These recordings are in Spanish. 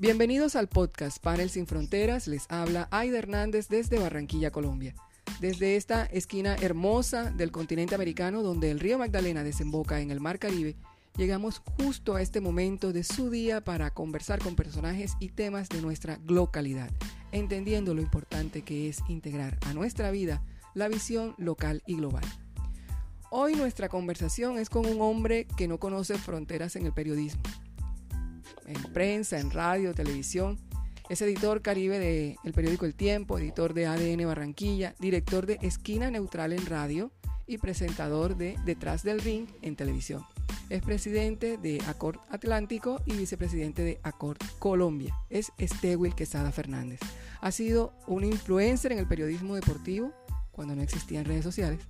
Bienvenidos al podcast Panel Sin Fronteras. Les habla Aida Hernández desde Barranquilla, Colombia. Desde esta esquina hermosa del continente americano donde el río Magdalena desemboca en el Mar Caribe, llegamos justo a este momento de su día para conversar con personajes y temas de nuestra localidad, entendiendo lo importante que es integrar a nuestra vida la visión local y global. Hoy nuestra conversación es con un hombre que no conoce fronteras en el periodismo en prensa, en radio, televisión. Es editor caribe del periódico El Tiempo, editor de ADN Barranquilla, director de Esquina Neutral en radio y presentador de Detrás del Ring en televisión. Es presidente de Acord Atlántico y vicepresidente de Acord Colombia. Es Estewil Quesada Fernández. Ha sido un influencer en el periodismo deportivo cuando no existían redes sociales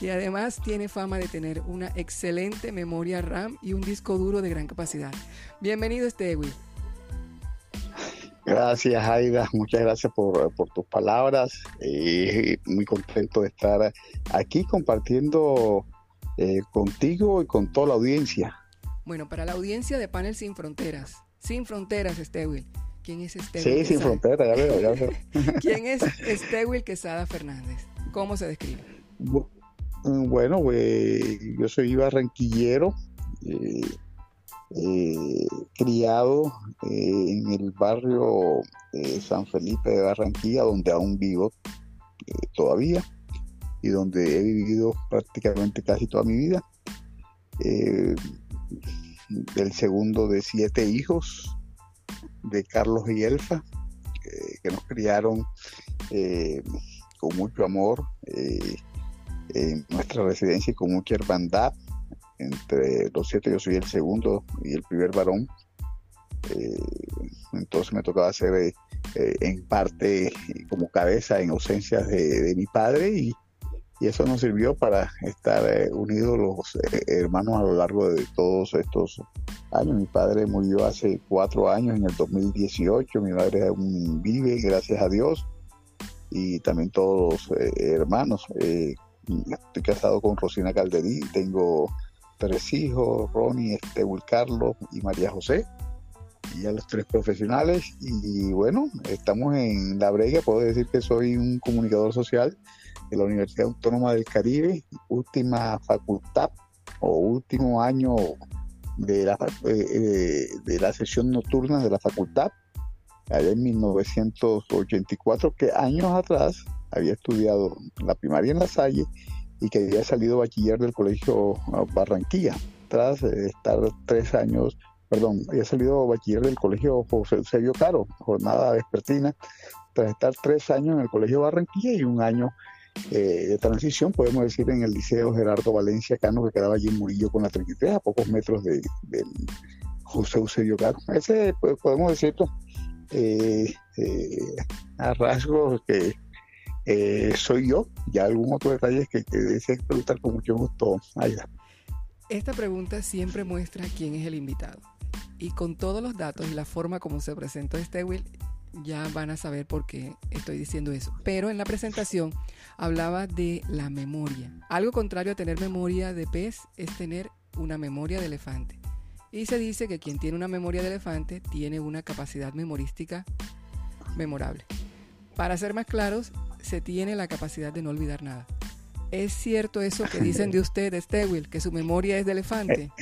y además tiene fama de tener una excelente memoria RAM y un disco duro de gran capacidad. Bienvenido, Stewie. Gracias, Aida. Muchas gracias por, tus palabras. Eh, muy contento de estar aquí compartiendo eh, contigo y con toda la audiencia. Bueno, para la audiencia de Panel Sin Fronteras, Sin Fronteras, Estewil. ¿Quién es Estewil? Sí, sin fronteras, ya veo, ya veo. ¿Quién es Estewil Quesada Fernández? ¿Cómo se describe? Bueno, yo soy barranquillero, eh, eh, criado eh, en el barrio San Felipe de Barranquilla, donde aún vivo todavía y donde he vivido prácticamente casi toda mi vida. el segundo de siete hijos de Carlos y Elfa, que nos criaron con mucho amor en nuestra residencia y con mucha hermandad. Entre los siete yo soy el segundo y el primer varón. Eh, entonces me tocaba ser eh, eh, en parte como cabeza en ausencia de, mi padre y, eso nos sirvió para estar unidos los hermanos a lo largo de todos estos años. Mi padre murió hace cuatro años, en el 2018. Mi madre aún vive, gracias a Dios. Y también todos los hermanos. Estoy casado con Rosina Calderí, tengo tres hijos, Ronnie, Estebul Carlos y María José, y ya los tres profesionales. Y bueno, estamos en la brega, puedo decir que soy un comunicador social de la Universidad Autónoma del Caribe, última facultad o último año de la, eh, eh, de la sesión nocturna de la facultad, allá en 1984, que años atrás había estudiado la primaria en La Salle y que había salido bachiller del colegio ah, Barranquilla, tras estar tres años, perdón, había salido bachiller del colegio José Eusebio Caro, jornada vespertina, tras estar tres años en el colegio Barranquilla y un año eh, de transición, podemos decir, en el liceo Gerardo Valencia Cano, que quedaba allí en Murillo con la 33, a pocos metros del de José Eusebio Caro. Ese, pues, podemos decirlo, eh, eh, a rasgos que eh, soy yo. Ya algún otro detalle que, que desea preguntar con mucho gusto, Aida. Esta pregunta siempre muestra quién es el invitado. Y con todos los datos y la forma como se presentó Will, ya van a saber por qué estoy diciendo eso. Pero en la presentación hablaba de la memoria. Algo contrario a tener memoria de pez es tener una memoria de elefante. Y se dice que quien tiene una memoria de elefante tiene una capacidad memorística memorable. Para ser más claros, se tiene la capacidad de no olvidar nada. ¿Es cierto eso que dicen de usted, Stewil, que su memoria es de elefante?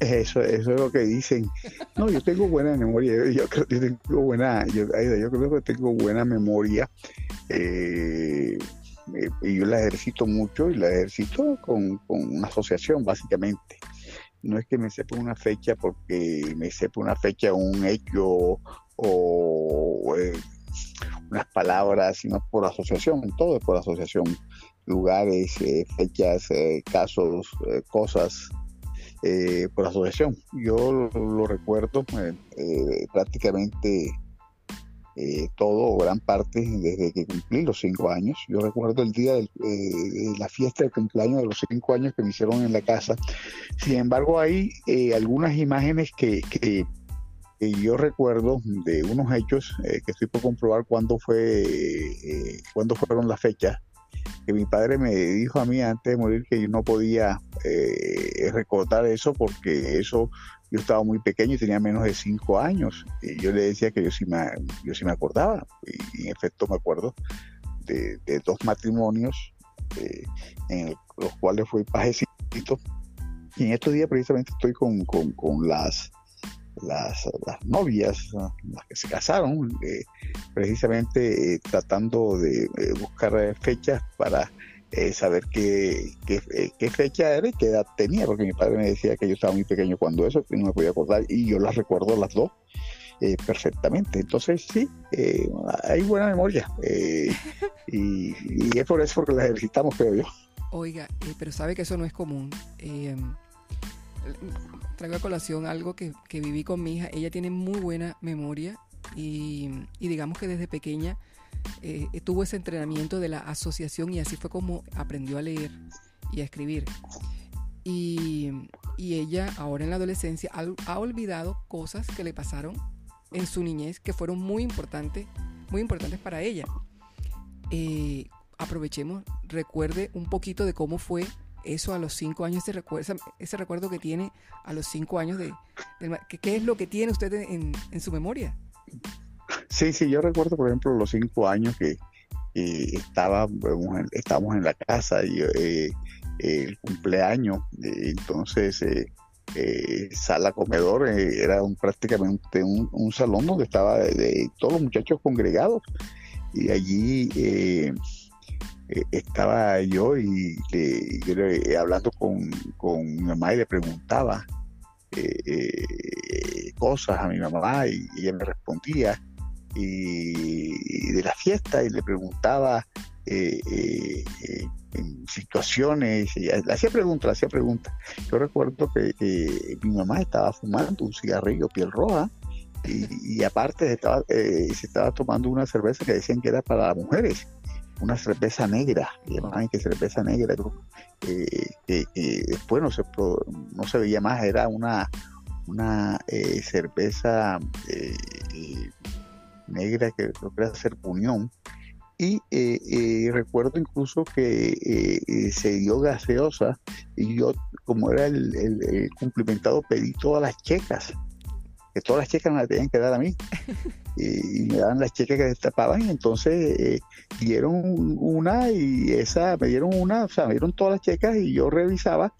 Eso, eso es lo que dicen. No, yo tengo buena memoria. Yo, creo que tengo buena, yo, creo que tengo buena memoria. Eh, eh, y yo la ejercito mucho y la ejercito con, una asociación, básicamente. No es que me sepa una fecha porque me sepa una fecha, un hecho o eh, unas palabras, sino por asociación, todo es por asociación, lugares, eh, fechas, eh, casos, eh, cosas, por asociación. Yo lo, recuerdo prácticamente todo o gran parte desde que cumplí los cinco años. Yo recuerdo el día de la fiesta de cumpleaños de los cinco años que me hicieron en la casa. Sin embargo, hay algunas imágenes que yo recuerdo de unos hechos eh, que estoy por comprobar cuándo fue, eh, cuándo fueron las fechas, que mi padre me dijo a mí antes de morir que yo no podía eh, recordar eso porque eso yo estaba muy pequeño y tenía menos de cinco años. Y yo le decía que yo sí me, yo sí me acordaba. Y en efecto me acuerdo de, dos matrimonios eh, en los cuales fui pajecito. Y en estos días precisamente estoy con, con, las, las, novias, las que se casaron, eh, precisamente tratando de buscar fechas para eh, saber qué, eh, qué, fecha era y qué edad tenía, porque mi padre me decía que yo estaba muy pequeño cuando eso, que no me podía acordar, y yo las recuerdo las dos eh, perfectamente. Entonces, sí, hay buena memoria, y, es por eso porque la ejercitamos, creo yo. Oiga, pero sabe que eso no es común. Traigo a colación algo que, viví con mi hija. Ella tiene muy buena memoria y, y digamos que desde pequeña eh, tuvo ese entrenamiento de la asociación y así fue como aprendió a leer y a escribir. Y, ella ahora en la adolescencia ha, olvidado cosas que le pasaron en su niñez que fueron muy importantes, muy importantes para ella. Eh, aprovechemos, recuerde un poquito de cómo fue eso a los cinco años, ese recuerdo, ese recuerdo que tiene a los cinco años de, ¿qué es lo que tiene usted en, su memoria? Sí, sí, yo recuerdo, por ejemplo, los cinco años que estaba, estábamos en la casa y eh, el cumpleaños, entonces eh, sala comedor era un, prácticamente un, salón donde estaba todos los muchachos congregados y allí estaba yo y hablando con, con, mi mamá y le preguntaba cosas a mi mamá y ella me respondía y, de la fiesta y le preguntaba eh, eh, eh, en situaciones, y le hacía preguntas, le hacía preguntas. Yo recuerdo que mi mamá estaba fumando un cigarrillo piel roja y, aparte estaba, se estaba tomando una cerveza que decían que era para mujeres, una cerveza negra, llamaban que cerveza negra, que después no se, no se veía más, era una, una cerveza negra que creo que era ser Unión. Y eh, eh, recuerdo incluso que eh, se dio gaseosa y yo, como era el, cumplimentado, pedí todas las checas, que todas las checas me las tenían que dar a mí. y, me daban las checas que destapaban y entonces dieron una y esa, me dieron una, o sea, me dieron todas las checas y yo revisaba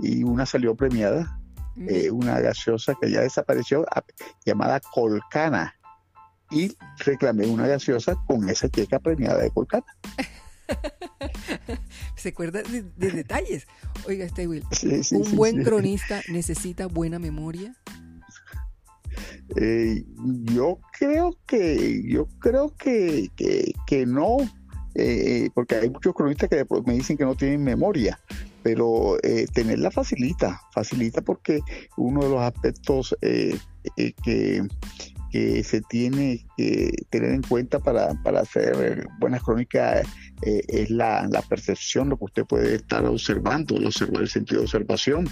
y una salió premiada, una gaseosa que ya desapareció, llamada Colcana y reclamé una gaseosa con esa checa premiada de Colcata. Se acuerda de, detalles. Oiga, este Will, ¿un buen cronista necesita buena memoria? Eh, yo creo que, yo creo que, que, no, eh, porque hay muchos cronistas que me dicen que no tienen memoria, pero eh, tenerla facilita, facilita porque uno de los aspectos que que se tiene que tener en cuenta para, hacer buenas crónicas eh, es la, percepción, lo que usted puede estar observando, el, el sentido de observación.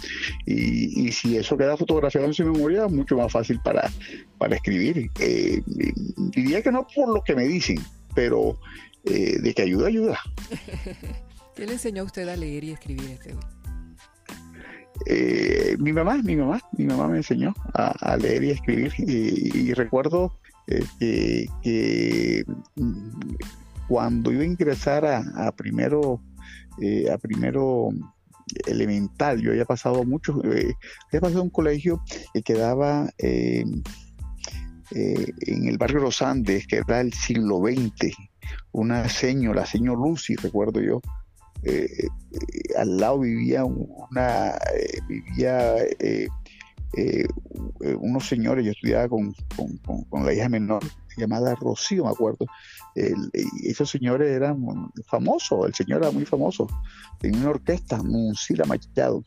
Y, si eso queda fotografiado en su memoria, mucho más fácil para, para escribir. Eh, diría que no por lo que me dicen, pero eh, de que ayuda, ayuda. ¿Qué le enseñó a usted a leer y escribir este eh, mi mamá, mi mamá, mi mamá me enseñó a, leer y escribir y, recuerdo eh, que, mm, cuando iba a ingresar a, primero, eh, a primero elemental, yo había pasado mucho, había pasado un colegio que quedaba en el barrio Los Andes, que era el siglo XX, una señora, la señora Lucy, recuerdo yo, eh, eh, al lado vivía una, eh, vivía unos señores, yo estudiaba con, la hija menor llamada Rocío, me acuerdo. esos señores eran famosos, el señor era muy famoso, tenía una orquesta, Muncila Machado.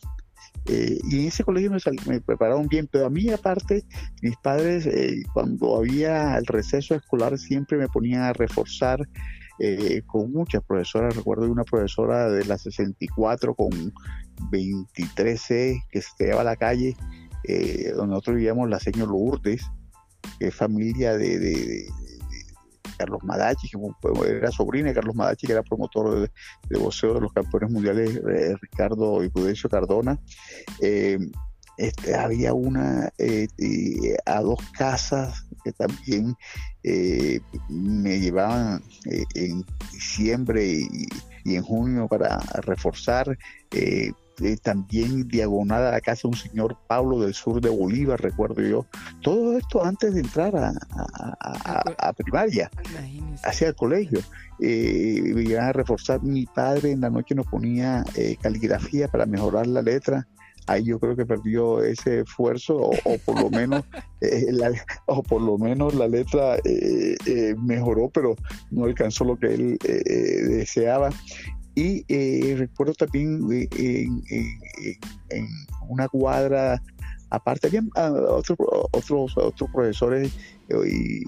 y en ese colegio me, me, prepararon bien, pero a mí aparte, mis padres, cuando había el receso escolar, siempre me ponían a reforzar eh, con muchas profesoras. Recuerdo una profesora de la 64 con 23C que se lleva a la calle, eh, donde nosotros vivíamos, la señora Lourdes, que es familia de, Carlos Madachi, que era sobrina de Carlos Madachi, que era promotor de, de boxeo de los campeones mundiales, Ricardo y Prudencio Cardona. Este, había una a dos casas que también me llevaban en diciembre y, en junio para reforzar. Eh, también diagonal a la casa un señor Pablo del sur de Bolívar, recuerdo yo. Todo esto antes de entrar a, primaria, hacia el colegio. Eh, me iban a reforzar. Mi padre en la noche nos ponía eh, caligrafía para mejorar la letra ahí yo creo que perdió ese esfuerzo o, por lo menos la, o por lo menos la letra mejoró pero no alcanzó lo que él deseaba y eh, recuerdo también eh, en, una cuadra, aparte había ah, otros, otros, otros profesores eh,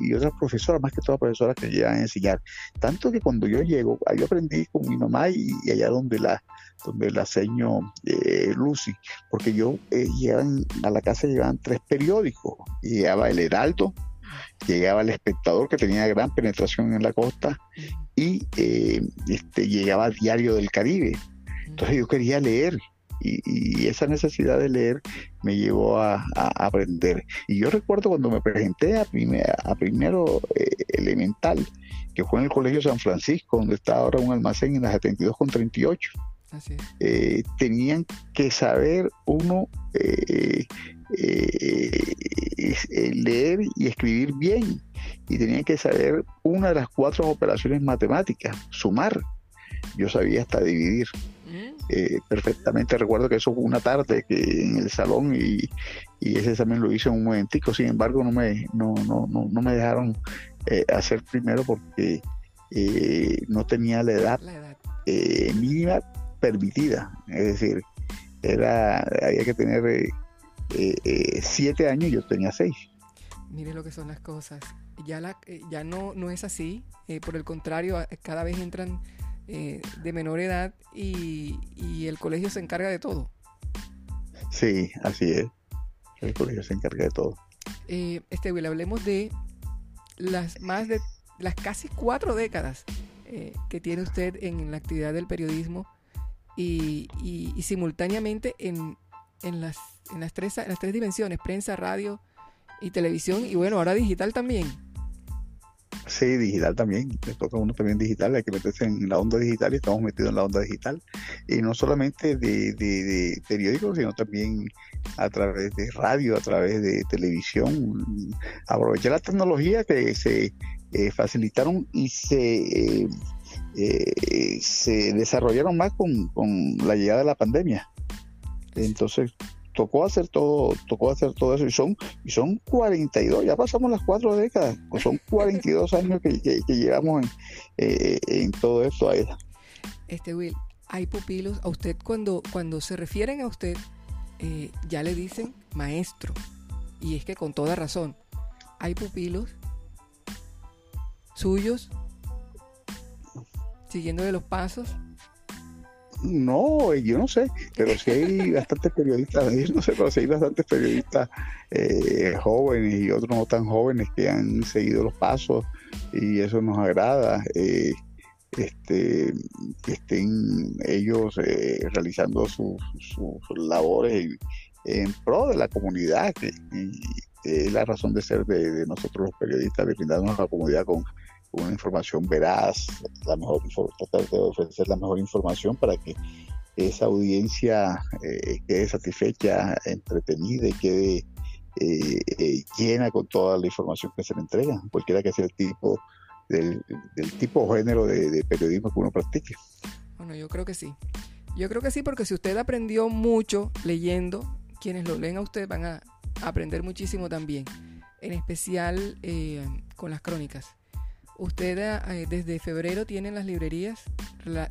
y, otras profesoras, más que todas profesoras que llegan a enseñar. Tanto que cuando yo llego, yo aprendí con mi mamá y, allá donde la donde la seño Lucy, porque yo llegan a la casa llegaban tres periódicos, llegaba el Heraldo, llegaba el espectador que tenía gran penetración en la costa y eh, este, llegaba Diario del Caribe. Entonces yo quería leer y, esa necesidad de leer me llevó a, aprender. Y yo recuerdo cuando me presenté a, a primero eh, elemental, que fue en el Colegio San Francisco, donde está ahora un almacén en la 72 con 38. Eh, tenían que saber uno leer y escribir bien y tenía que saber una de las cuatro operaciones matemáticas, sumar. Yo sabía hasta dividir. Mm. Eh, perfectamente recuerdo que eso fue una tarde que en el salón y, ese examen lo hice en un momentico, sin embargo no me, no, no, no, me dejaron eh, hacer primero porque eh, no tenía la edad, mínima permitida, es decir, era había que tener siete años y yo tenía seis. Mire lo que son las cosas ya, la, eh, ya no, no es así. Eh, por el contrario, cada vez entran eh, de menor edad y, el colegio se encarga de todo. Sí, así es. El colegio se encarga de todo. este, Will, hablemos de las más de las casi cuatro décadas que tiene usted en la actividad del periodismo y, simultáneamente en, en, las, en, las tres, en las tres dimensiones, prensa, radio y televisión y bueno, ahora digital también. Sí, digital también, le toca a uno también digital, hay que meterse en la onda digital y estamos metidos en la onda digital. Y no solamente de, periódicos, sino también a través de radio, a través de televisión. Aprovechar la tecnología que se eh, facilitaron y se, eh, eh, se desarrollaron más con, con la llegada de la pandemia. Entonces, tocó hacer todo, tocó hacer todo eso y son, y son 42, ya pasamos las cuatro décadas, pues son 42 años que, llevamos eh, en, todo esto. Ahí. Este Will, hay pupilos, a usted cuando, cuando se refieren a usted, eh, ya le dicen maestro, y es que con toda razón, hay pupilos suyos siguiendo de los pasos no, yo no sé, pero sí hay bastantes periodistas, yo no sé, pero sí hay bastantes periodistas eh, jóvenes y otros no tan jóvenes que han seguido los pasos y eso nos agrada. Eh, este, que estén ellos eh, realizando sus, labores en, pro de la comunidad, que, es la razón de ser de, nosotros los periodistas, de brindarnos a la comunidad con, una información veraz, la mejor, tratar de ofrecer la mejor información para que esa audiencia eh, quede satisfecha, entretenida y quede eh, eh, llena con toda la información que se le entrega, cualquiera que sea el tipo del, tipo o género de, periodismo que uno practique. Bueno, yo creo que sí. Yo creo que sí, porque si usted aprendió mucho leyendo, quienes lo leen a usted van a aprender muchísimo también, en especial con las crónicas. Usted eh, desde febrero tiene en las librerías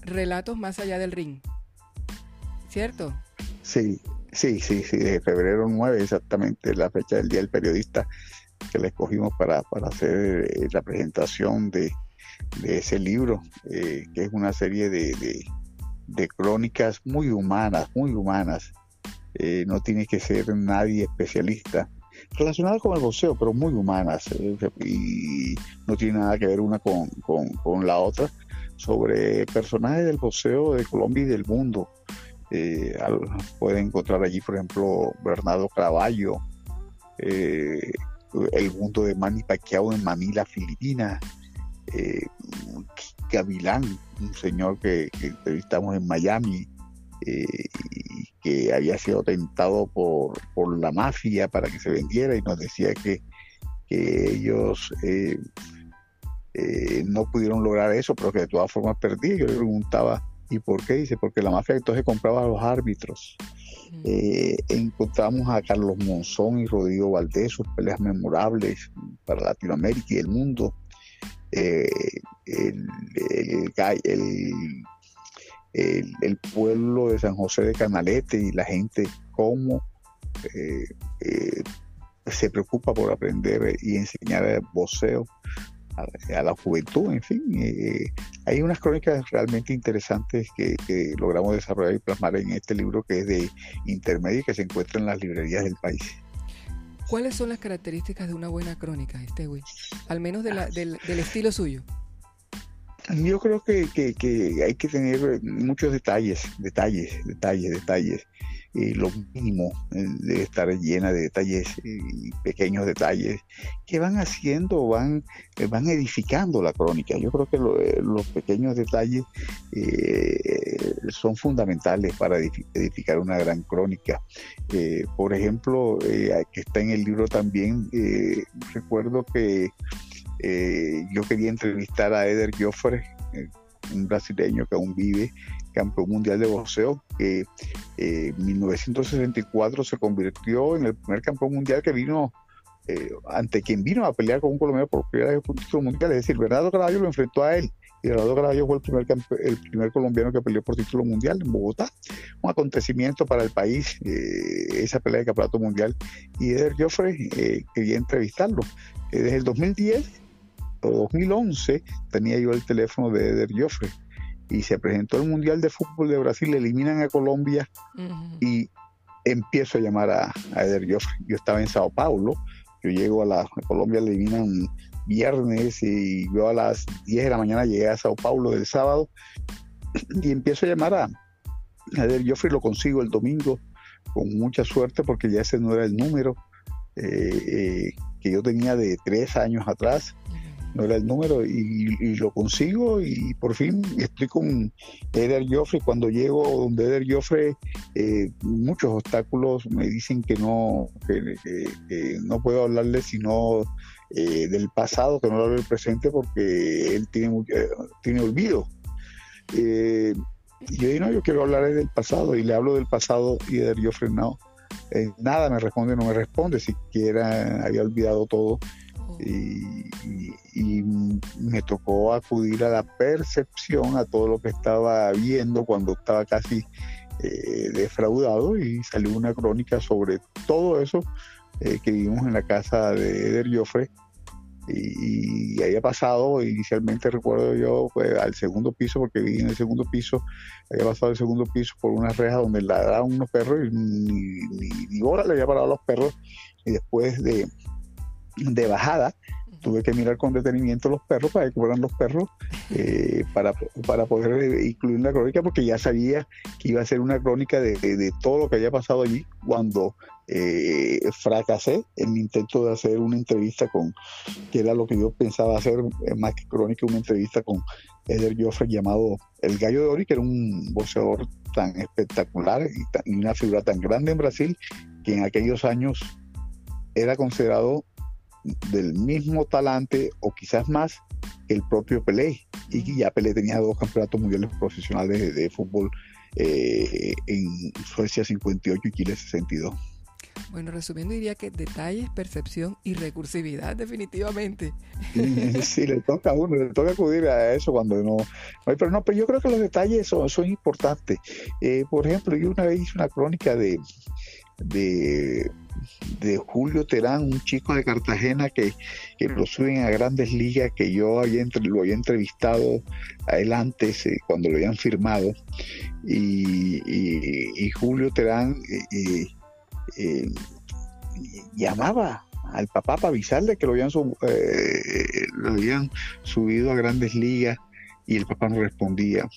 relatos más allá del ring, ¿cierto? Sí, sí, sí, sí, de febrero 9 exactamente, la fecha del Día del Periodista que le escogimos para, hacer eh, la presentación de, ese libro, eh, que es una serie de, crónicas muy humanas, muy humanas. no tiene que ser nadie especialista relacionadas con el boxeo, pero muy humanas, eh, y no tiene nada que ver una con, con, la otra, sobre personajes del boxeo de Colombia y del mundo. Eh, pueden encontrar allí, por ejemplo, Bernardo Caraballo, eh, el mundo de Manny Pacquiao en Manila, Filipinas, eh, Gavilán, un señor que, entrevistamos en Miami, eh, que había sido tentado por, la mafia para que se vendiera y nos decía que, ellos eh, eh, no pudieron lograr eso, pero que de todas formas perdí. Yo le preguntaba, ¿y por qué? Dice, porque la mafia entonces compraba a los árbitros. encontramos a Carlos Monzón y Rodrigo Valdés, sus peleas memorables para Latinoamérica y el mundo. el, el, pueblo de San José de Canalete y la gente cómo eh, eh, se preocupa por aprender y enseñar el voceo a, la juventud, en fin. Eh, hay unas crónicas realmente interesantes que, logramos desarrollar y plasmar en este libro que es de intermedio y que se encuentra en las librerías del país. ¿Cuáles son las características de una buena crónica, este Al menos del estilo suyo. Yo creo que, hay que tener muchos detalles, detalles, detalles, detalles. y lo mínimo eh, debe estar llena de detalles y pequeños detalles que van haciendo, van, eh, van edificando la crónica. Yo creo que eh, los pequeños detalles son fundamentales para edificar una gran crónica. por ejemplo, que está en el libro también, recuerdo que eh, yo quería entrevistar a Eder Joffre, eh, un brasileño que aún vive, campeón mundial de boxeo, que eh, en 1964 se convirtió en el primer campeón mundial que vino ante quien vino a pelear con un colombiano por primera vez título mundial, es decir, Bernardo Caraballo lo enfrentó a él. Y Bernardo Caraballo fue el primer, el primer colombiano que peleó por título mundial en Bogotá. Un acontecimiento para el país, esa pelea de campeonato mundial. Y Eder Joffre quería entrevistarlo. desde el 2010 2011 tenía yo el teléfono de Eder Joffre y se presentó el Mundial de Fútbol de Brasil, eliminan a Colombia y empiezo a llamar a, Eder Joffre. Yo estaba en Sao Paulo, yo llego a, la, Colombia, le eliminan viernes y yo a las 10 de la mañana llegué a Sao Paulo del sábado y empiezo a llamar a, Eder Joffre y lo consigo el domingo con mucha suerte porque ya ese no era el número eh, eh, que yo tenía de tres años atrás no era el número y, lo consigo y por fin estoy con Eder Joffre. Cuando llego donde Eder Joffre, eh, muchos obstáculos me dicen que no, que, no puedo hablarle sino eh, del pasado, que no hablo del presente porque él tiene, eh, tiene olvido. y yo digo, no, yo quiero hablar del pasado y le hablo del pasado y Eder Joffre no. nada me responde, no me responde, siquiera había olvidado todo y, me tocó acudir a la percepción, a todo lo que estaba viendo cuando estaba casi eh, defraudado y salió una crónica sobre todo eso eh, que vivimos en la casa de Eder Joffre y, había pasado inicialmente recuerdo yo pues, al segundo piso porque viví en el segundo piso había pasado el segundo piso por una reja donde ladraban unos perros y ni, ni, le había parado a los perros y después de de bajada, tuve que mirar con detenimiento los perros para que fueran los perros eh, para, para poder incluir la crónica porque ya sabía que iba a ser una crónica de, todo lo que había pasado allí cuando eh, fracasé en mi intento de hacer una entrevista con, que era lo que yo pensaba hacer, eh, más que crónica, una entrevista con Eder Joffre llamado El Gallo de Ori, que era un boxeador tan espectacular y una figura tan grande en Brasil que en aquellos años era considerado del mismo talante o quizás más que el propio Pelé. Y ya Pelé tenía dos campeonatos mundiales profesionales de, fútbol eh, en Suecia 58 y Chile 62. Bueno, resumiendo diría que detalles, percepción y recursividad definitivamente. Sí, le toca a uno, le toca acudir a eso cuando no... Pero no, pero yo creo que los detalles son, son importantes. Eh, por ejemplo, yo una vez hice una crónica de, de de Julio Terán, un chico de Cartagena que, lo suben a grandes ligas, que yo había lo había entrevistado a él antes, eh, cuando lo habían firmado. Y, Julio Terán, eh, eh, llamaba al papá para avisarle que lo habían, lo habían subido a grandes ligas y el papá no respondía.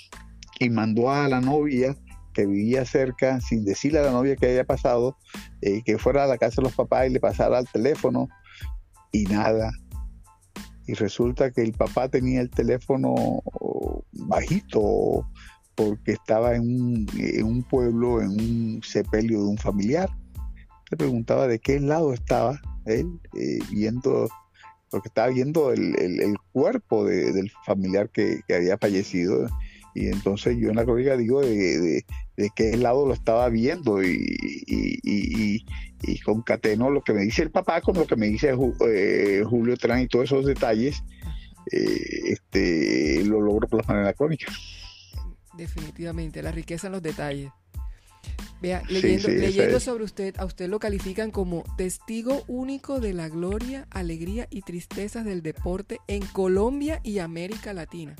Y mandó a la novia que vivía cerca, sin decirle a la novia que había pasado, eh, que fuera a la casa de los papás y le pasara al teléfono y nada. Y resulta que el papá tenía el teléfono bajito porque estaba en un, en un pueblo, en un sepelio de un familiar. Le preguntaba de qué lado estaba él, eh, viendo, porque estaba viendo el, el, cuerpo del familiar que, que, había fallecido. Y entonces yo en la crónica digo de, de, qué lado lo estaba viendo y, y, y, y, concateno lo que me dice el papá con lo que me dice eh, Julio Trán y todos esos detalles. Eh, este, lo logro plasmar en la crónica. Definitivamente, la riqueza en los detalles. Vea, leyendo, leyendo sobre usted, a usted lo califican como testigo único de la gloria, alegría y tristezas del deporte en Colombia y América Latina.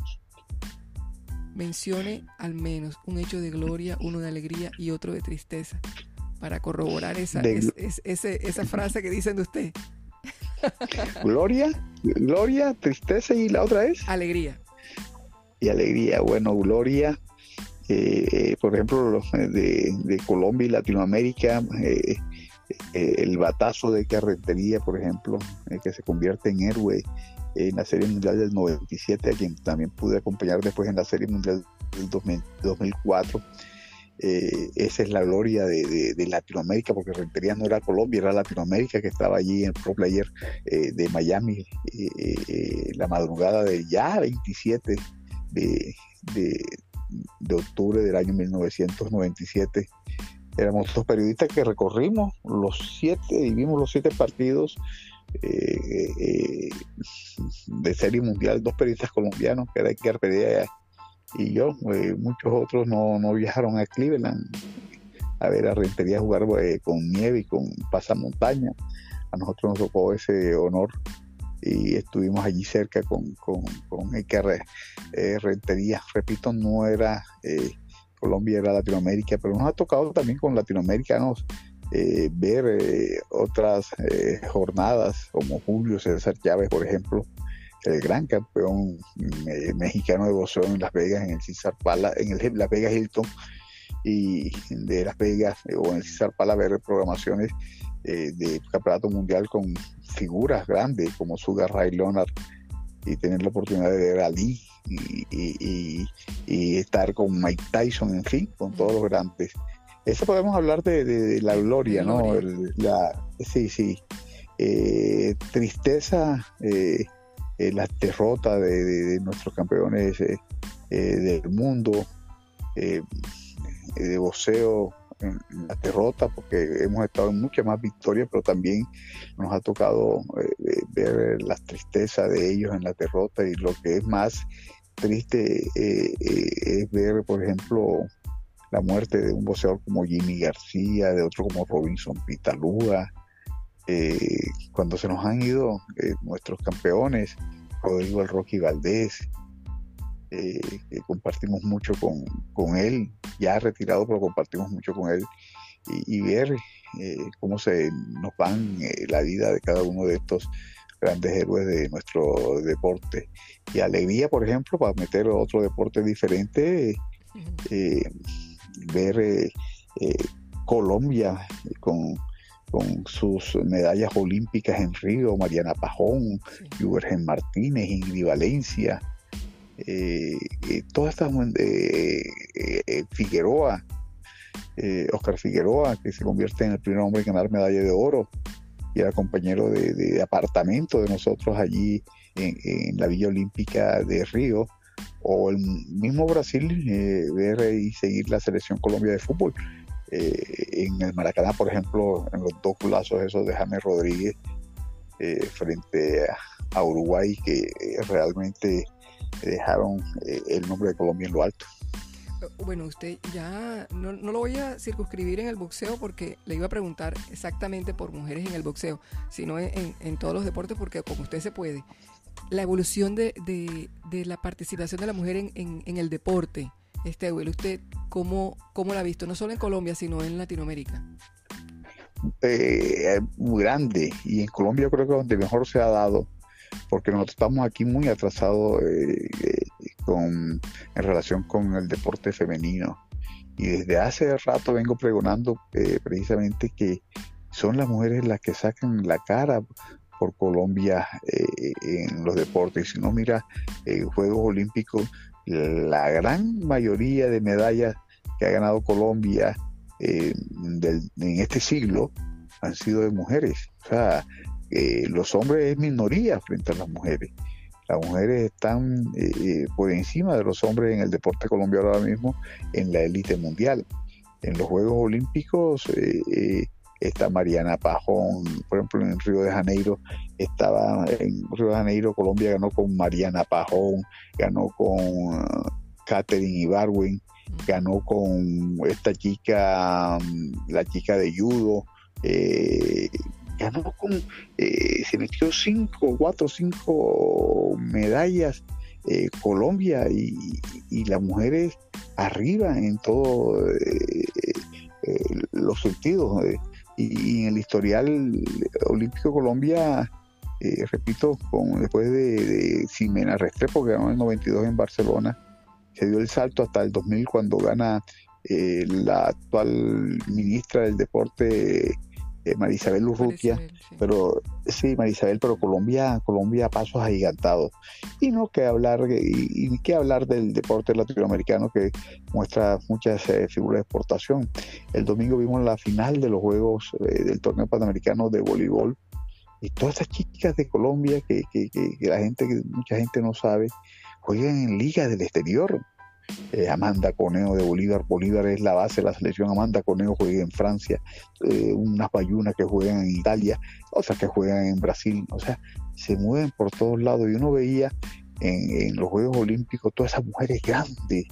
Mencione al menos un hecho de gloria, uno de alegría y otro de tristeza, para corroborar esa, esa frase que dicen de usted. Gloria, gloria, tristeza y la otra es alegría. Y alegría, bueno, gloria, eh, por ejemplo, de, Colombia y Latinoamérica, eh, eh, el batazo de carretería, por ejemplo, que se convierte en héroe en la Serie Mundial del 97, a quien también pude acompañar después en la Serie Mundial del 2004. esa es la gloria de, Latinoamérica, porque Rentería no era Colombia, era Latinoamérica que estaba allí en el Pro Player de Miami la madrugada del ya 27 de, de octubre del año 1997. Éramos dos periodistas que recorrimos los siete y vimos los siete partidos eh, eh, de serie mundial, dos periodistas colombianos, que era Perea y yo. Eh, muchos otros no, no, viajaron a Cleveland a ver a Rentería jugar con nieve y con pasamontaña. A nosotros nos tocó ese honor y estuvimos allí cerca con, con, con Rentería. Repito, no era Colombia, era Latinoamérica, pero nos ha tocado también con latinoamericanos eh, ver otras jornadas como Julio César Chávez, por ejemplo, el gran campeón mexicano de boxeo en Las Vegas, en el César Pala, en el Las Vegas Hilton y de Las Vegas o en el César Pala ver programaciones eh, de campeonato mundial con figuras grandes como Sugar Ray Leonard y tener la oportunidad de ver a Lee y, estar con Mike Tyson, en fin, con todos los grandes. Eso podemos hablar de, la gloria, ¿no? la, sí, sí. Eh, tristeza, eh, la derrota de, nuestros campeones del mundo, de boxeo la derrota, porque hemos estado en muchas más victorias, pero también nos ha tocado eh, eh, ver la tristeza de ellos en la derrota y lo que es más triste eh, es ver, por ejemplo, la muerte de un boxeador como Jimmy García, de otro como Robinson Pitaluga, cuando se nos han ido nuestros campeones, Rodrigo el Rocky Valdés, eh, que compartimos mucho con, él, ya retirado, pero compartimos mucho con él, y, ver eh, cómo se nos van eh, la vida de cada uno de estos grandes héroes de nuestro deporte. Y alegría, por ejemplo, para meter otro deporte diferente, ver Colombia con con sus medallas olímpicas en Río, Mariana Pajón, sí. Martínez, Ingrid Valencia, eh, eh, todas estas eh, eh, Figueroa, Oscar Figueroa, que se convierte en el primer hombre en ganar medalla de oro y era compañero de, apartamento de nosotros allí en, la Villa Olímpica de Río, o el mismo Brasil, ver y seguir la selección Colombia de fútbol. en el Maracaná, por ejemplo, en los dos culazos esos de James Rodríguez frente a Uruguay, que realmente dejaron eh, el nombre de Colombia en lo alto. Bueno, usted ya no, lo voy a circunscribir en el boxeo porque le iba a preguntar exactamente por mujeres en el boxeo, sino en, todos los deportes porque como usted se puede. La evolución de, la participación de la mujer en, el deporte, este ¿usted cómo, cómo la ha visto? No solo en Colombia, sino en Latinoamérica. eh, muy grande y en Colombia creo que donde mejor se ha dado, porque nosotros estamos aquí muy atrasados eh, con, en relación con el deporte femenino. Y desde hace rato vengo pregonando precisamente que son las mujeres las que sacan la cara por Colombia en los deportes. Si no mira en Juegos Olímpicos, la gran mayoría de medallas que ha ganado Colombia eh, en este siglo han sido de mujeres. O sea, eh, los hombres es minoría frente a las mujeres. Las mujeres están eh, por encima de los hombres en el deporte colombiano ahora mismo en la élite mundial. En los Juegos Olímpicos está Mariana Pajón, por ejemplo en Río de Janeiro, estaba en Río de Janeiro, Colombia ganó con Mariana Pajón, ganó con Catherine Ibarwin, ganó con esta chica, la chica de judo, eh, ganó con, eh, se metió cinco, cuatro, cinco medallas eh, Colombia y, las mujeres arriba en todos los sentidos. Y, en el historial olímpico Colombia, repito, con, después de, de Ximena Restrepo, que ganó en el 92 en Barcelona, se dio el salto hasta el 2000 cuando gana eh, la actual ministra del deporte eh, Marisabel Urrutia, pero sí, Marisabel, pero Colombia, Colombia a pasos agigantados. Y no que hablar, y, y que hablar del deporte latinoamericano que muestra muchas eh, figuras de exportación. El domingo vimos la final de los Juegos del torneo panamericano de voleibol y todas estas chicas de Colombia que, que, que la gente, que mucha gente no sabe, juegan en ligas del exterior. Eh, Amanda Conejo de Bolívar, Bolívar es la base de la selección, Amanda Conejo juega en Francia, eh, unas bayunas que juegan en Italia, otras que juegan en Brasil, o sea, se mueven por todos lados. Y uno veía en, los Juegos Olímpicos todas esas mujeres grandes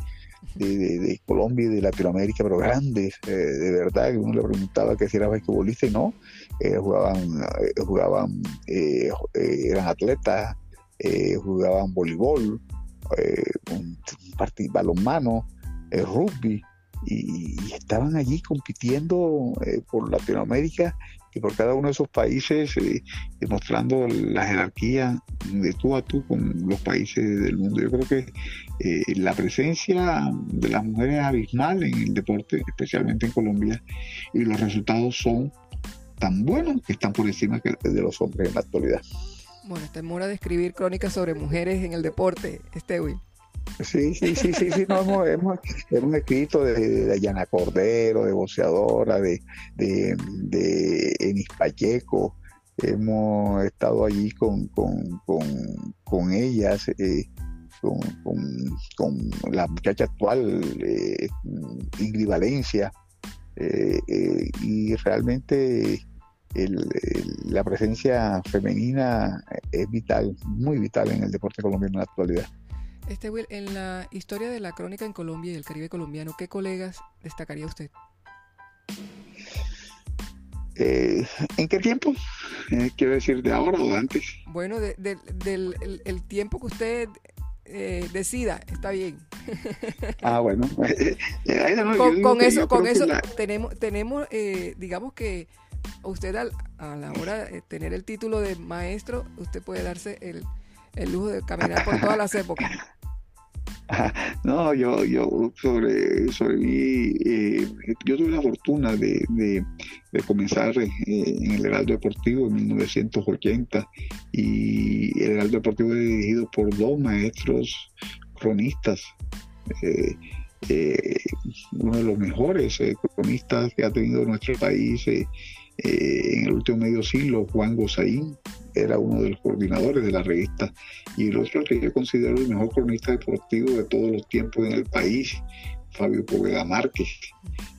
de, Colombia y de Latinoamérica, pero grandes, eh, de verdad, que uno le preguntaba que si era basquetbolista y no, jugaban, jugaban eran atletas, jugaban voleibol, eh, un, partido, balonmano, eh, rugby, y, estaban allí compitiendo eh, por Latinoamérica y por cada uno de esos países, demostrando la jerarquía de tú a tú con los países del mundo. Yo creo que la presencia de las mujeres es abismal en el deporte, especialmente en Colombia, y los resultados son tan buenos que están por encima de los hombres en la actualidad. Bueno, está en mora de escribir crónicas sobre mujeres en el deporte, este Will. Sí, sí, sí, sí, sí, hemos, hemos, escrito de, de, Cordero, de boxeadora, de, de, de Enis Pacheco, hemos estado allí con, con, ellas, eh, con, la muchacha actual, eh, Ingrid Valencia, eh, y realmente la presencia femenina es vital, muy vital en el deporte colombiano en la actualidad. Este Will, en la historia de la crónica en Colombia y el Caribe colombiano, ¿qué colegas destacaría usted? Eh, ¿En qué tiempo? Eh, quiero decir, ¿de ahora o de antes? Bueno, del el, tiempo que usted eh, decida, está bien. Ah, bueno. con, eso, con eso tenemos, tenemos digamos que usted a la hora de tener el título de maestro, usted puede darse el, lujo de caminar por todas las épocas. No, yo, yo sobre, sobre mí, eh, yo tuve la fortuna de, comenzar eh, en el Heraldo Deportivo en 1980 y el Heraldo Deportivo es dirigido por dos maestros cronistas. Eh, uno de los mejores cronistas que ha tenido nuestro país eh, en el último medio siglo, Juan Gozaín era uno de los coordinadores de la revista y el otro que yo considero el mejor cronista deportivo de todos los tiempos en el país, Fabio Poveda Márquez.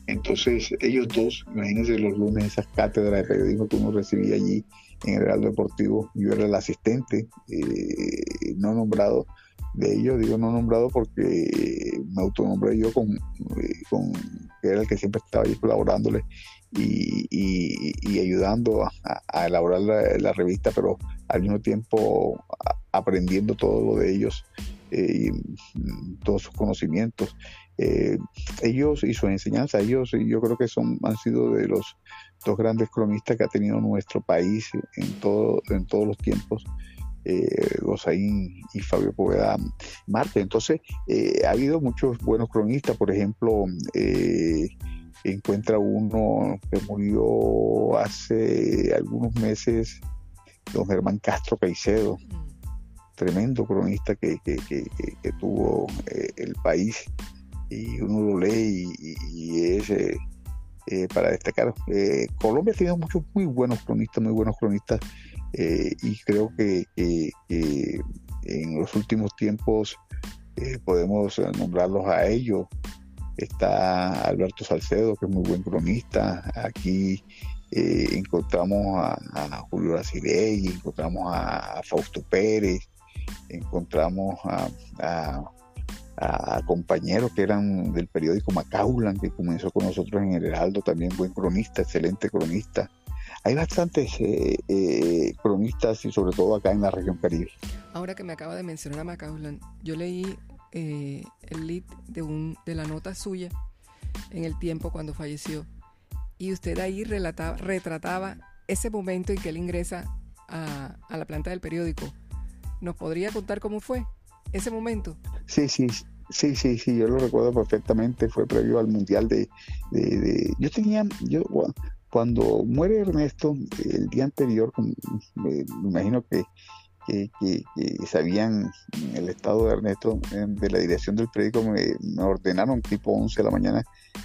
Entonces, ellos dos, imagínense los lunes esas cátedras de periodismo que uno recibía allí en el Real Deportivo, yo era el asistente, eh, no nombrado de ellos, digo no nombrado porque me autonombré yo con, eh, con que era el que siempre estaba ahí colaborándole y, ayudando a, elaborar la, revista, pero al mismo tiempo aprendiendo todo lo de ellos, eh, todos sus conocimientos. ellos y su enseñanza, ellos yo creo que son han sido de los dos grandes cronistas que ha tenido nuestro país en, todo, en todos los tiempos. Eh, y Fabio Poveda Marte. Entonces, ha habido muchos buenos cronistas, por ejemplo, encuentra uno que murió hace algunos meses, don Germán Castro Caicedo, tremendo cronista que, tuvo eh, el país, y uno lo lee y, es eh, eh, para destacar. Colombia ha tenido muchos muy buenos cronistas, muy buenos cronistas, y creo que, en los últimos tiempos podemos nombrarlos a ellos está Alberto Salcedo, que es muy buen cronista. Aquí eh, encontramos a, Julio Acidey, encontramos a, Fausto Pérez, encontramos a, compañeros que eran del periódico Macaulan, que comenzó con nosotros en el Heraldo, también buen cronista, excelente cronista. Hay bastantes eh, eh, cronistas y sobre todo acá en la región Caribe. Ahora que me acaba de mencionar a Macaulan, yo leí eh, el lead de, un, de la nota suya en el tiempo cuando falleció. Y usted ahí relataba, retrataba ese momento en que él ingresa a, la planta del periódico. ¿Nos podría contar cómo fue ese momento? Sí, sí, sí, sí, sí, yo lo recuerdo perfectamente. Fue previo al Mundial de... yo tenía, yo cuando muere Ernesto, el día anterior, me imagino que que, sabían el estado de Ernesto, de la dirección del periódico, me, ordenaron tipo 11 de la mañana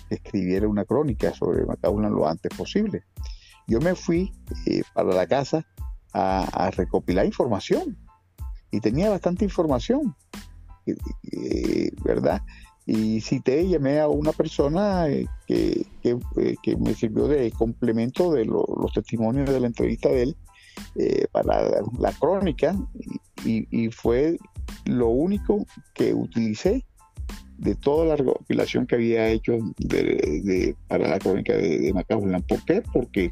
que escribiera una crónica sobre Macaulan lo antes posible. Yo me fui eh, para la casa a, recopilar información y tenía bastante información, eh, ¿verdad? Y cité, llamé a una persona eh, que, que, me sirvió de complemento de los testimonios de la entrevista de él eh, para la, crónica y, fue lo único que utilicé de toda la recopilación que había hecho para la crónica de, de ¿Por qué? Porque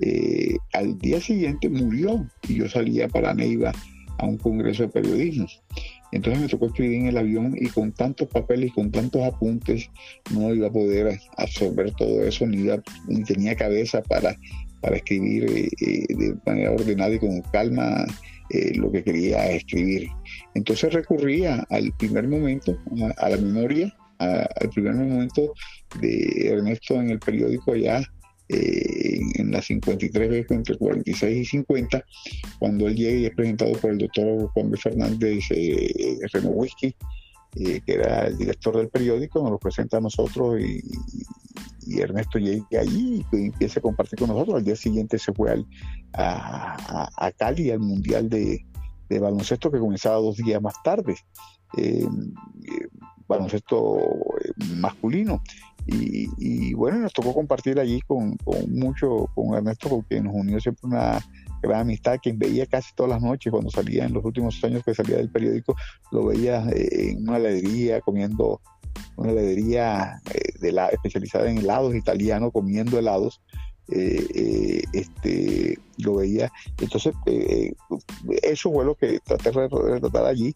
eh, al día siguiente murió y yo salía para Neiva a un congreso de periodismo. Entonces me tocó escribir en el avión y con tantos papeles y con tantos apuntes no iba a poder absorber todo eso, ni tenía cabeza para para escribir eh, eh, de manera ordenada y con calma eh, lo que quería escribir. Entonces recurría al primer momento, a, la memoria, al primer momento de Ernesto en el periódico allá en las 53 veces entre 46 y 50, cuando él llega y es presentado por el doctor Juan B. Fernández eh, Whisky, que era el director del periódico, nos lo presenta a nosotros y, y Ernesto llega allí y empieza a compartir con nosotros. Al día siguiente se fue al, a, Cali, al Mundial de, Baloncesto que comenzaba dos días más tarde. Eh, eh, baloncesto eh, masculino. Y, bueno, nos tocó compartir allí con, mucho, con Ernesto, porque nos unió siempre una gran amistad, quien veía casi todas las noches cuando salía en los últimos años que salía del periódico, lo veía en una heladería comiendo una heladería eh, de la, especializada en helados italiano, comiendo helados. Eh, eh, este, lo veía. Entonces, eso fue lo que traté de retratar allí.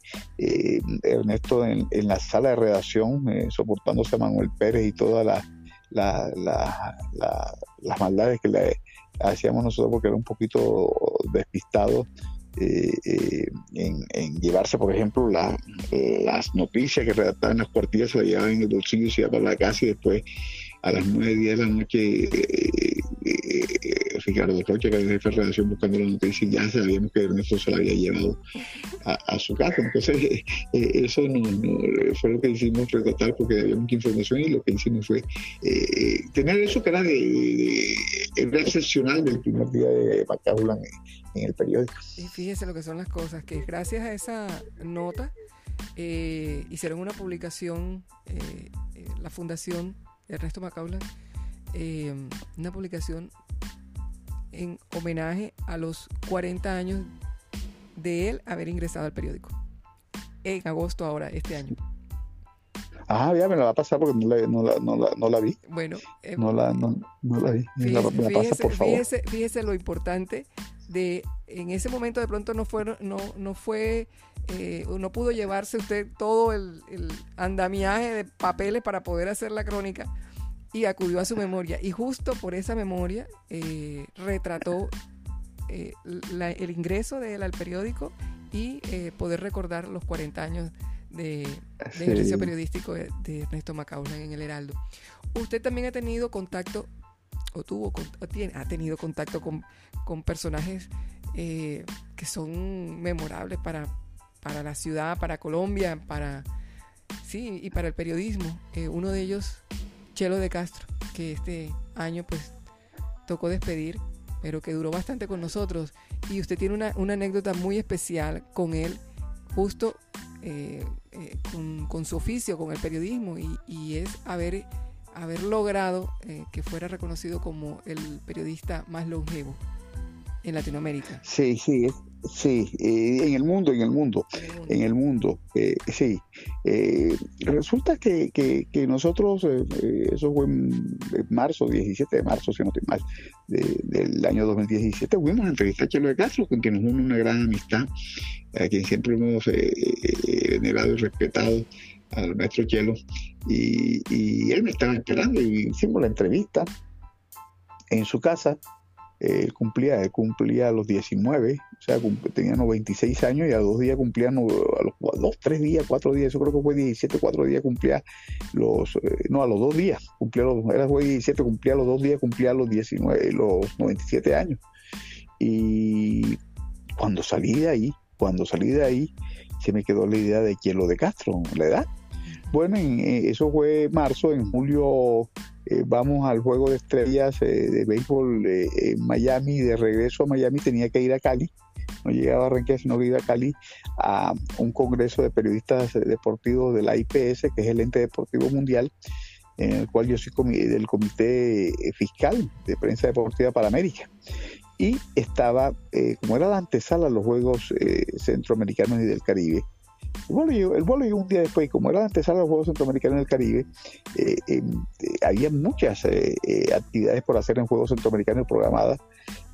Ernesto en, la sala de redacción, soportándose a Manuel Pérez y todas las maldades que le hacíamos nosotros porque era un poquito despistado eh, eh, en, llevarse, por ejemplo, las noticias que redactaban las cuartillas, se las llevaban en el bolsillo y se iba para la casa y después a las 9, 10 de la noche eh, Ricardo Rocha, que era el jefe de redacción buscando la noticia, ya sabíamos que Ernesto se la había llevado a, su casa. Entonces, eso no, fue lo que hicimos retratar porque había mucha información y lo que hicimos fue tener eso que era, de, era excepcional del primer día de Macaulay en el periódico. Y fíjese lo que son las cosas, que gracias a esa nota eh, hicieron una publicación, eh, eh, la Fundación Ernesto Macaulay, una publicación en homenaje a los 40 años de él haber ingresado al periódico, en agosto ahora, este año. Ah, ya me la va a pasar porque no la, no la, no la, no la vi. Bueno, no, la, no, la vi. Fíjese, por favor. Fíjese, fíjese, lo importante de en ese momento de pronto no fue, no, no fue, eh, no pudo llevarse usted todo el, andamiaje de papeles para poder hacer la crónica y acudió a su memoria. Y justo por esa memoria eh, retrató eh, el ingreso de él al periódico y poder recordar los 40 años de, de ejercicio periodístico de, Ernesto Macaulay en el Heraldo. Usted también ha tenido contacto o tuvo tiene, ha tenido contacto con, con personajes eh, que son memorables para, para la ciudad, para Colombia, para sí, y para el periodismo. Eh, uno de ellos, Chelo de Castro, que este año pues tocó despedir, pero que duró bastante con nosotros. Y usted tiene una, una anécdota muy especial con él, justo eh, con, con, su oficio, con el periodismo, y, es haber haber logrado eh, que fuera reconocido como el periodista más longevo en Latinoamérica. Sí, sí, sí, eh, en el mundo, en el mundo, en el mundo, eh, sí. resulta que, que, nosotros, eso fue en, marzo, 17 de marzo, si no estoy mal, del año 2017, fuimos a entrevistar a Chelo de Castro, con quien nos une una gran amistad, a quien siempre hemos venerado y respetado al maestro Chelo, y, él me estaba esperando y hicimos la entrevista en su casa. Él cumplía, él cumplía los 19, o sea, tenía 96 años y a dos días cumplía, a los dos, tres días, cuatro días, yo creo que fue 17, cuatro días cumplía los, eh, no, a los dos días, cumplía los, era fue 17, cumplía los dos días, cumplía los 19, los 97 años. Y cuando salí de ahí, cuando salí de ahí, se me quedó la idea de lo de Castro, la edad. Bueno, eh, eso fue marzo, en julio eh, vamos al juego de estrellas de béisbol en Miami, de regreso a Miami tenía que ir a Cali, no llegaba a Barranquilla, sino que ir a Cali a un congreso de periodistas deportivos de la IPS, que es el ente deportivo mundial, en el cual yo soy del comité fiscal de prensa deportiva para América. Y estaba, como era la antesala a los Juegos Centroamericanos y del Caribe, el vuelo, llegó, un día después, como era la antesala de los Juegos Centroamericanos del Caribe, eh, eh, había muchas eh, actividades por hacer en Juegos Centroamericanos programadas.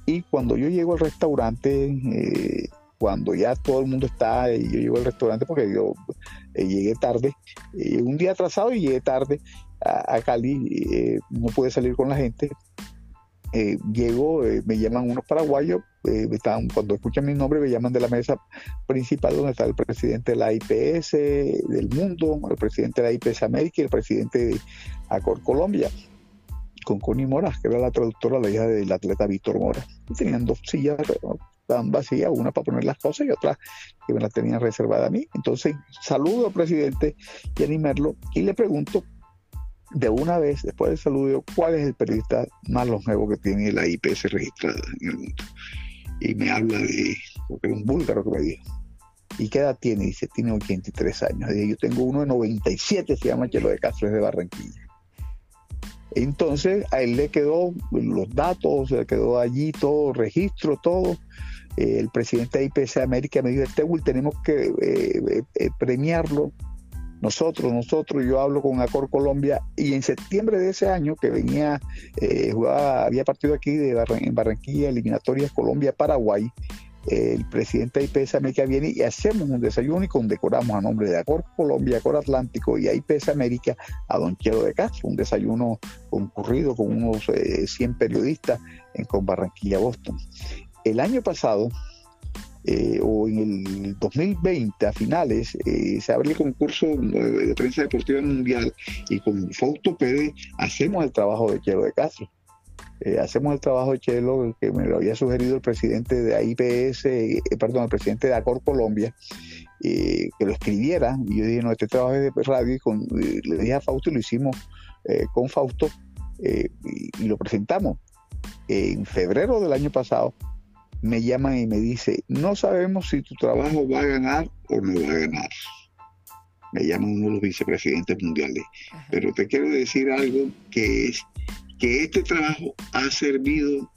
Y cuando yo llego al restaurante, cuando ya todo el mundo está, y yo llego al restaurante porque yo llegué tarde, un día atrasado y llegué tarde a, Cali, no pude salir con la gente, eh, llego, eh, me llaman unos paraguayos, eh, cuando escuchan mi nombre me llaman de la mesa principal donde está el presidente de la IPS del mundo, el presidente de la IPS América y el presidente de Acor Colombia, con Connie Mora, que era la traductora, la hija del atleta Víctor Mora. Y tenían dos sillas tan vacías, una para poner las cosas y otra que me la tenían reservada a mí. Entonces saludo al presidente y animarlo y le pregunto de una vez, después del saludo, cuál es el periodista más longevo que tiene la IPS registrada en el mundo. Y me habla de, un búlgaro que me dijo. ¿Y qué edad tiene? Dice, tiene 83 años. Y yo tengo uno de 97, se llama Chelo de Castro, es de Barranquilla. Entonces a él le quedó los datos, le quedó allí todo, registro, todo. el presidente de IPS América me dijo, este tenemos que eh, eh, premiarlo nosotros, nosotros, yo hablo con Acor Colombia y en septiembre de ese año que venía, eh, jugaba, había partido aquí de en Barranquilla, eliminatorias Colombia-Paraguay, el presidente de IPS América viene y hacemos un desayuno y condecoramos a nombre de Acor Colombia, Acor Atlántico y IPS América a Don Chelo de Castro, un desayuno concurrido con unos 100 eh, periodistas en con Barranquilla, Boston. El año pasado, eh, o en el 2020 a finales eh, se abre el concurso de, prensa deportiva mundial y con Fausto hacemos el trabajo de Chelo de Castro. Eh, hacemos el trabajo de Chelo que me lo había sugerido el presidente de IPS, perdón, el presidente de Acor Colombia, que lo escribiera. Y yo dije, no, este trabajo es de radio y con, le dije a Fausto y lo hicimos con Fausto y lo presentamos. En febrero del año pasado me llaman y me dice, no sabemos si tu trabajo va a ganar o no va a ganar. Me llaman uno de los vicepresidentes mundiales. Pero te quiero decir algo que es que este trabajo ha servido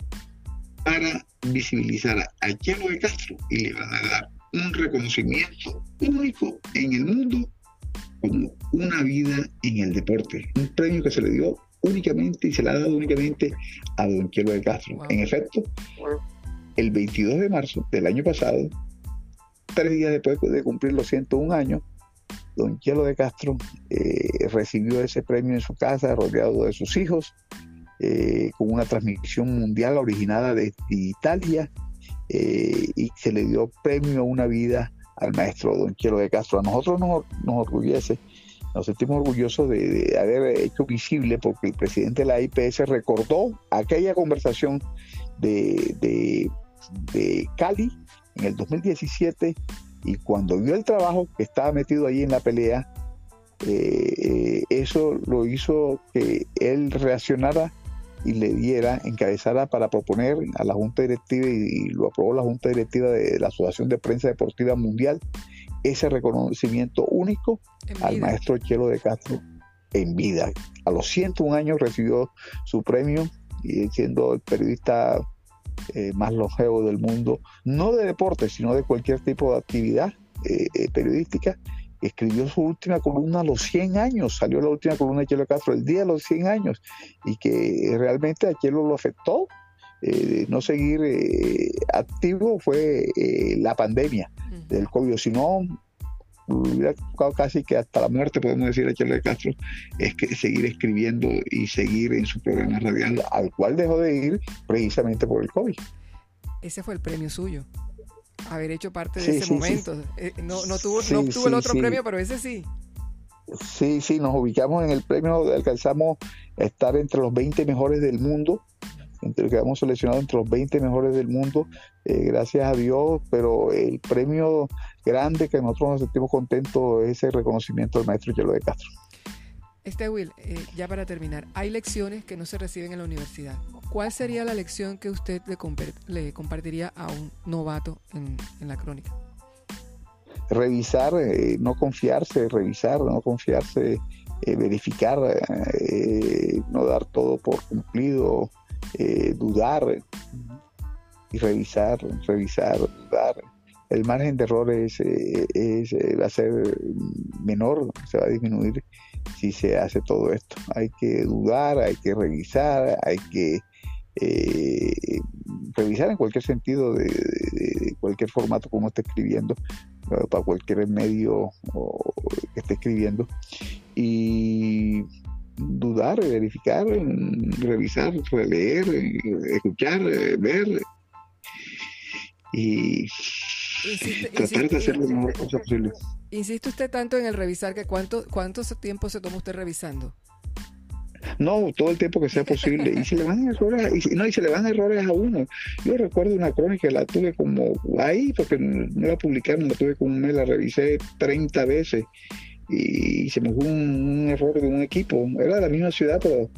para visibilizar a Chelo de Castro y le van a dar un reconocimiento único en el mundo como una vida en el deporte. Un premio que se le dio únicamente y se le ha dado únicamente a don Chelo de Castro. En efecto, el 22 de marzo del año pasado, tres días después de cumplir los 101 años, don Chelo de Castro eh, recibió ese premio en su casa, rodeado de sus hijos, eh, con una transmisión mundial originada desde Italia, eh, y se le dio premio a una vida al maestro don Chelo de Castro. A nosotros nos, nos orgullece, nos sentimos orgullosos de, haber hecho visible, porque el presidente de la IPS recordó aquella conversación de, de Cali en el 2017 y cuando vio el trabajo que estaba metido ahí en la pelea, eh, eh, eso lo hizo que él reaccionara y le diera, encabezara para proponer a la Junta Directiva y, lo aprobó la Junta Directiva de la Asociación de Prensa Deportiva Mundial, ese reconocimiento único al maestro Chelo de Castro en vida. A los 101 años recibió su premio y siendo el periodista eh, más longevo del mundo, no de deporte, sino de cualquier tipo de actividad eh, eh, periodística. Escribió su última columna a los 100 años, salió la última columna de Chelo Castro el día de los 100 años, y que realmente a Chelo lo afectó. no seguir activo fue la pandemia del COVID, si no, hubiera tocado casi que hasta la muerte, podemos decir a Chelo Castro, es que seguir escribiendo y seguir en su programa radial, al cual dejó de ir precisamente por el COVID. Ese fue el premio suyo, haber hecho parte de ese momento. Eh, no, no, tuvo, no obtuvo el otro premio, pero ese sí. Sí, sí, nos ubicamos en el premio, alcanzamos a estar entre los 20 mejores del mundo entre, quedamos seleccionados entre los 20 mejores del mundo, eh, gracias a Dios, pero el premio grande que nosotros nos sentimos contentos es el reconocimiento del maestro Yelo de Castro. Este Will, eh, ya para terminar, hay lecciones que no se reciben en la universidad. ¿Cuál sería la lección que usted le, compartiría a un novato en, la crónica? Revisar, eh, no confiarse, revisar, no confiarse, verificar, no dar todo por cumplido, eh, dudar y revisar, revisar, dudar. El margen de error es, eh, eh, va a ser menor, se va a disminuir si se hace todo esto. Hay que dudar, hay que revisar, hay que revisar en cualquier sentido de, cualquier formato como esté escribiendo, para cualquier medio que esté escribiendo. Y dudar, verificar, revisar, releer, escuchar, ver y tratar de hacer lo mejor posible. Insiste usted tanto en el revisar que cuánto, cuánto tiempo se toma usted revisando. No, todo el tiempo que sea posible. Y se le van errores, y, no, y se le van errores a uno. Yo recuerdo una crónica, la tuve como ahí, porque no la publicaron, la tuve como un mes, la revisé 30 veces y se me fue un, error de un equipo. Era de la misma ciudad, pero